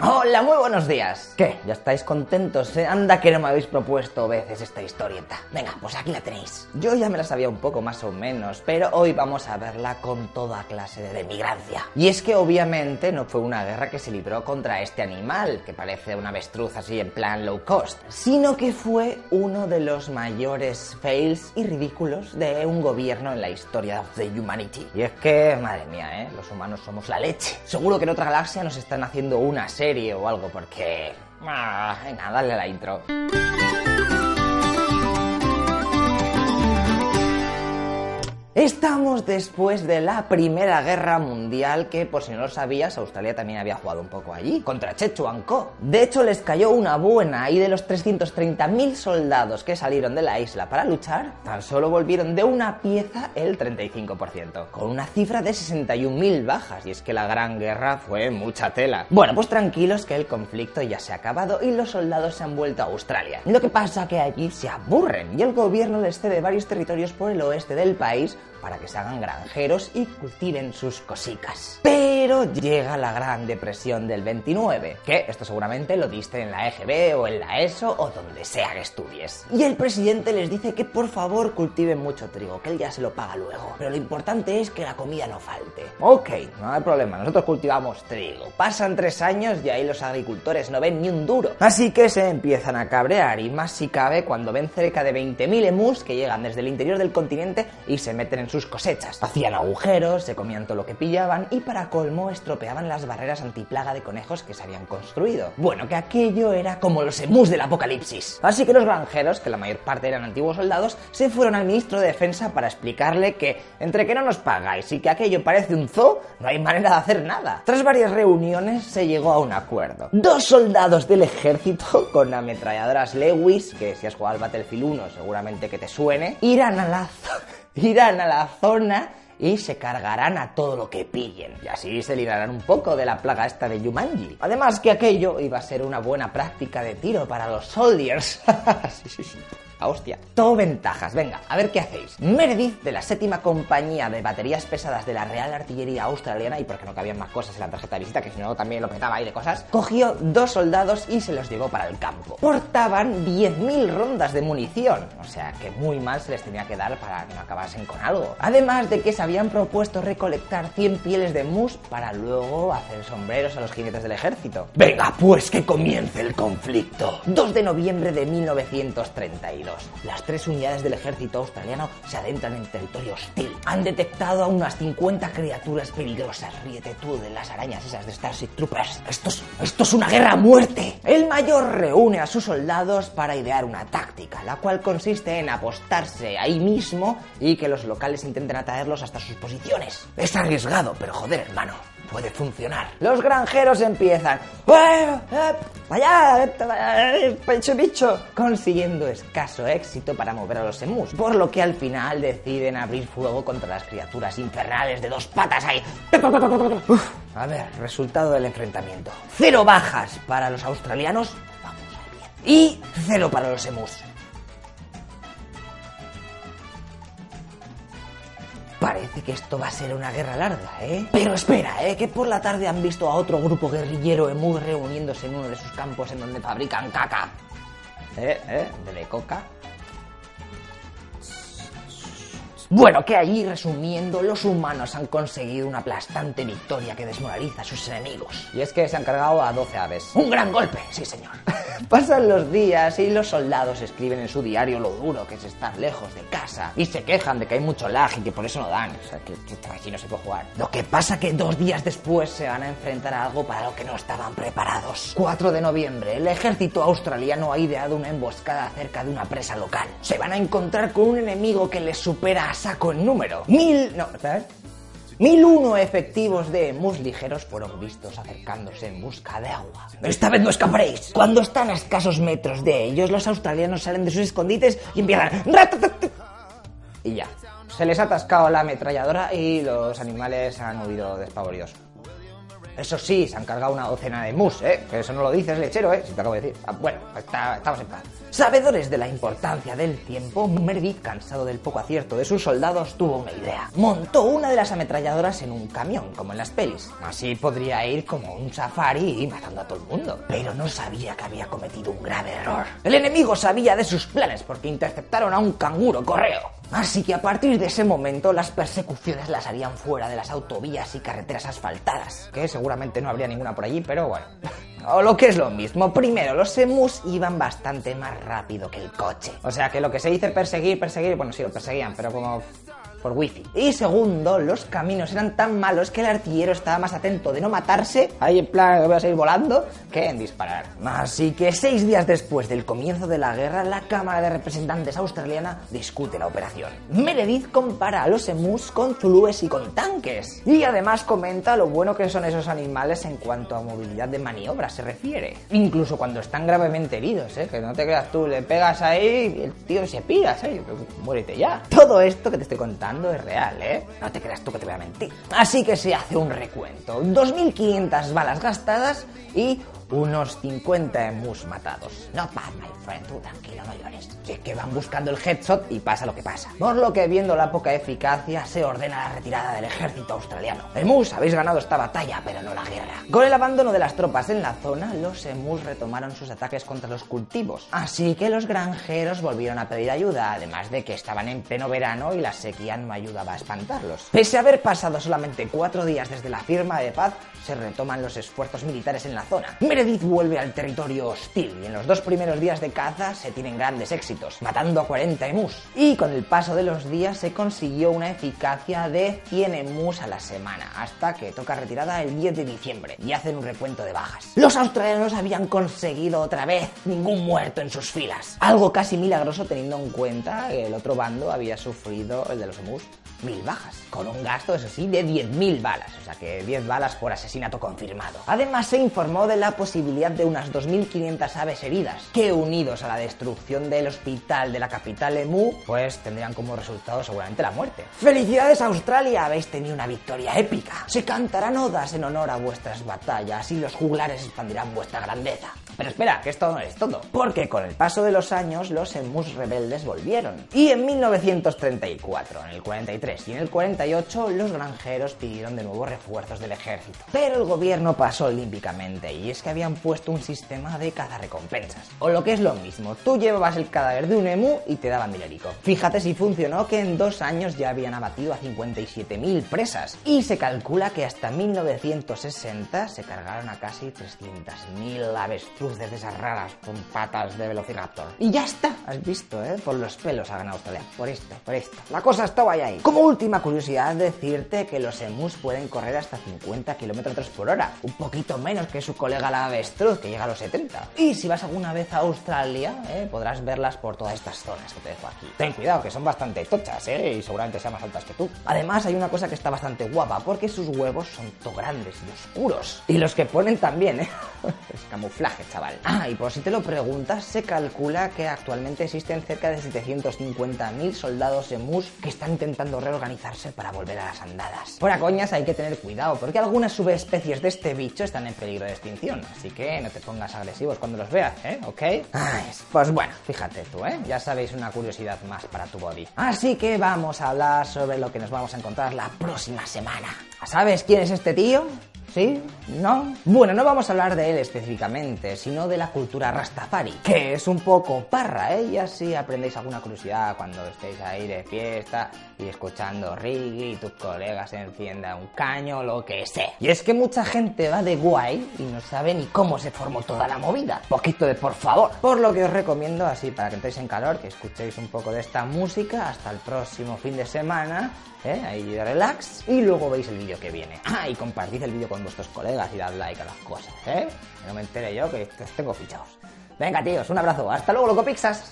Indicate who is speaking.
Speaker 1: Oh, Hola, muy buenos días. ¿Qué? ¿Ya estáis contentos? eh? Anda que no me habéis propuesto veces esta historieta. Venga, pues aquí la tenéis. Yo ya me la sabía un poco más o menos, pero hoy vamos a verla con toda clase de demigracia. Y es que obviamente no fue una guerra que se libró contra este animal, que parece un avestruz así en plan low cost, sino que fue uno de los mayores fails y ridículos de un gobierno en la historia of the humanity. Y es que, madre mía, ¿eh? Los humanos somos la leche. Seguro que en otra galaxia nos están haciendo una serie o algo porque... Ah, venga, dale la intro. Estamos después de la Primera Guerra Mundial, que por si no lo sabías, Australia también había jugado un poco allí, contra Chechuanco. De hecho, les cayó una buena y de los 330.000 soldados que salieron de la isla para luchar, tan solo volvieron de una pieza el 35%, con una cifra de 61.000 bajas, y es que la Gran Guerra fue mucha tela. Bueno, pues tranquilos que el conflicto ya se ha acabado y los soldados se han vuelto a Australia. Lo que pasa que allí se aburren y el gobierno les cede varios territorios por el oeste del país para que se hagan granjeros y cultiven sus cosicas. Pero llega la Gran Depresión del 29, que esto seguramente lo diste en la EGB o en la ESO o donde sea que estudies. Y el presidente les dice que por favor cultiven mucho trigo, que él ya se lo paga luego. Pero lo importante es que la comida no falte. Ok, no hay problema, nosotros cultivamos trigo. Pasan tres años y ahí los agricultores no ven ni un duro. Así que se empiezan a cabrear y más si cabe cuando ven cerca de 20.000 emus que llegan desde el interior del continente y se meten en sus cosechas. Hacían agujeros, se comían todo lo que pillaban y para colmo estropeaban las barreras antiplaga de conejos que se habían construido. Bueno, que aquello era como los emus del apocalipsis. Así que los granjeros, que la mayor parte eran antiguos soldados, se fueron al ministro de Defensa para explicarle que entre que no nos pagáis y que aquello parece un zoo, no hay manera de hacer nada. Tras varias reuniones se llegó a un acuerdo. Dos soldados del ejército con ametralladoras Lewis, que si has jugado al Battlefield 1 seguramente que te suene, irán a la irán a la zona y se cargarán a todo lo que pillen. Y así se librarán un poco de la plaga esta de Yumanji. Además que aquello iba a ser una buena práctica de tiro para los soldiers. sí, sí, sí. A hostia. Todo ventajas. Venga, a ver qué hacéis. Meredith, de la séptima compañía de baterías pesadas de la Real Artillería Australiana, y porque no cabían más cosas en la tarjeta de visita, que si no también lo petaba ahí de cosas, cogió dos soldados y se los llevó para el campo. Portaban 10.000 rondas de munición, o sea que muy mal se les tenía que dar para que no acabasen con algo. Además de que se habían propuesto recolectar 100 pieles de mus para luego hacer sombreros a los jinetes del ejército. Venga, pues que comience el conflicto. 2 de noviembre de 1932. Las tres unidades del ejército australiano se adentran en territorio hostil. Han detectado a unas 50 criaturas peligrosas. Ríete tú de las arañas esas de Starship Troopers. Esto es, esto es una guerra a muerte. El mayor reúne a sus soldados para idear una táctica, la cual consiste en apostarse ahí mismo y que los locales intenten atraerlos hasta sus posiciones. Es arriesgado, pero joder, hermano puede funcionar. Los granjeros empiezan. ¡Vaya! ¡Pecho bicho! Consiguiendo escaso éxito para mover a los emus. Por lo que al final deciden abrir fuego contra las criaturas infernales de dos patas ahí. Uf, a ver, resultado del enfrentamiento. Cero bajas para los australianos. Vamos bien. Y cero para los emus. Parece que esto va a ser una guerra larga, ¿eh? Pero espera, ¿eh? Que por la tarde han visto a otro grupo guerrillero emu reuniéndose en uno de sus campos en donde fabrican caca. ¿Eh? ¿Eh? ¿De coca? Bueno, que allí, resumiendo, los humanos han conseguido una aplastante victoria que desmoraliza a sus enemigos. Y es que se han cargado a 12 aves. ¡Un gran golpe! Sí, señor. Pasan los días y los soldados escriben en su diario lo duro que es estar lejos de casa. Y se quejan de que hay mucho lag y que por eso no dan. O sea, que, que aquí no se puede jugar. Lo que pasa que dos días después se van a enfrentar a algo para lo que no estaban preparados. 4 de noviembre, el ejército australiano ha ideado una emboscada cerca de una presa local. Se van a encontrar con un enemigo que les supera a saco en número. Mil... No, ¿sabes? 1001 efectivos de emus ligeros fueron vistos acercándose en busca de agua. Esta vez no escaparéis. Cuando están a escasos metros de ellos, los australianos salen de sus escondites y empiezan... Y ya. Se les ha atascado la ametralladora y los animales han huido despavoridos. Eso sí, se han cargado una docena de mus, ¿eh? Que eso no lo dices, lechero, ¿eh? Si te acabo de decir. Ah, bueno, estamos en paz. Sabedores de la importancia del tiempo, Meredith, cansado del poco acierto de sus soldados, tuvo una idea. Montó una de las ametralladoras en un camión, como en las pelis. Así podría ir como un safari matando a todo el mundo. Pero no sabía que había cometido un grave error. El enemigo sabía de sus planes porque interceptaron a un canguro correo. Así que a partir de ese momento las persecuciones las harían fuera de las autovías y carreteras asfaltadas, que seguramente no habría ninguna por allí, pero bueno. O lo que es lo mismo, primero, los emus iban bastante más rápido que el coche. O sea que lo que se dice perseguir, perseguir, bueno, sí, lo perseguían, pero como por wifi. Y segundo, los caminos eran tan malos que el artillero estaba más atento de no matarse, ahí en plan voy a seguir volando, que en disparar. Así que seis días después del comienzo de la guerra, la Cámara de Representantes australiana discute la operación. Meredith compara a los emus con zulúes y con tanques. Y además comenta lo bueno que son esos animales en cuanto a movilidad de maniobra se refiere. Incluso cuando están gravemente heridos, ¿eh? que no te creas tú, le pegas ahí y el tío se pira, ¿eh? muérete ya. Todo esto que te estoy contando es real, ¿eh? No te creas tú que te voy a mentir. Así que se hace un recuento. 2.500 balas gastadas y unos 50 emus matados. No bad, my friend, tú tranquilo, no llores. es que van buscando el headshot y pasa lo que pasa. Por lo que viendo la poca eficacia, se ordena la retirada del ejército australiano. Emus, habéis ganado esta batalla, pero no la guerra. Con el abandono de las tropas en la zona, los emus retomaron sus ataques contra los cultivos. Así que los granjeros volvieron a pedir ayuda, además de que estaban en pleno verano y la sequía no ayudaba a espantarlos. Pese a haber pasado solamente cuatro días desde la firma de paz, se retoman los esfuerzos militares en la zona. Meredith vuelve al territorio hostil y en los dos primeros días de caza se tienen grandes éxitos, matando a 40 emus. Y con el paso de los días se consiguió una eficacia de 100 emus a la semana, hasta que toca retirada el 10 de diciembre y hacen un recuento de bajas. Los australianos habían conseguido otra vez ningún muerto en sus filas, algo casi milagroso teniendo en cuenta que el otro bando había sufrido, el de los emus, mil bajas, con un gasto, eso sí, de 10.000 balas, o sea que 10 balas por asesinato confirmado. Además se informó de la posibilidad de unas 2.500 aves heridas, que unidos a la destrucción del hospital de la capital Emu, pues tendrían como resultado seguramente la muerte. ¡Felicidades Australia! Habéis tenido una victoria épica. Se cantarán odas en honor a vuestras batallas y los juglares expandirán vuestra grandeza. Pero espera, que esto no es todo, porque con el paso de los años los emus rebeldes volvieron. Y en 1934, en el 43 y en el 48 los granjeros pidieron de nuevo refuerzos del ejército. Pero el gobierno pasó olímpicamente y es que habían puesto un sistema de recompensas. O lo que es lo mismo, tú llevabas el cadáver de un emu y te daban milerico. Fíjate si funcionó que en dos años ya habían abatido a 57.000 presas. Y se calcula que hasta 1960 se cargaron a casi 300.000 aves de esas raras con patas de Velociraptor. Y ya está, has visto, ¿eh? Por los pelos ha ganado Australia. Por esto, por esto. La cosa estaba ahí. Como última curiosidad, decirte que los emus pueden correr hasta 50 kilómetros por hora. Un poquito menos que su colega la avestruz, que llega a los 70. Y si vas alguna vez a Australia, ¿eh? podrás verlas por todas estas zonas que te dejo aquí. Ten cuidado, que son bastante tochas, ¿eh? Y seguramente sean más altas que tú. Además, hay una cosa que está bastante guapa, porque sus huevos son to grandes y oscuros. Y los que ponen también, ¿eh? es camuflaje, chaval. Ah, y por si te lo preguntas, se calcula que actualmente existen cerca de 750.000 soldados emus que están intentando reorganizarse para volver a las andadas. Fuera coñas, hay que tener cuidado, porque algunas subespecies de este bicho están en peligro de extinción, así que no te pongas agresivos cuando los veas, ¿eh? ¿Ok? pues bueno, fíjate tú, ¿eh? Ya sabéis una curiosidad más para tu body. Así que vamos a hablar sobre lo que nos vamos a encontrar la próxima semana. ¿Sabes quién es este tío? ¿Sí? ¿No? Bueno, no vamos a hablar de él específicamente, sino de la cultura Rastafari, que es un poco parra, ¿eh? Y así aprendéis alguna curiosidad cuando estéis ahí de fiesta y escuchando reggae y tus colegas enciendan un caño, lo que sea. Y es que mucha gente va de guay y no sabe ni cómo se formó toda la movida. Poquito de por favor. Por lo que os recomiendo, así para que entréis en calor, que escuchéis un poco de esta música hasta el próximo fin de semana ¿eh? ahí de relax, y luego veis el vídeo que viene. Ah, y compartid el vídeo vuestros colegas y dad like a las cosas, ¿eh? Que no me entere yo que os tengo fichados. Venga, tíos, un abrazo. Hasta luego, loco Pixas.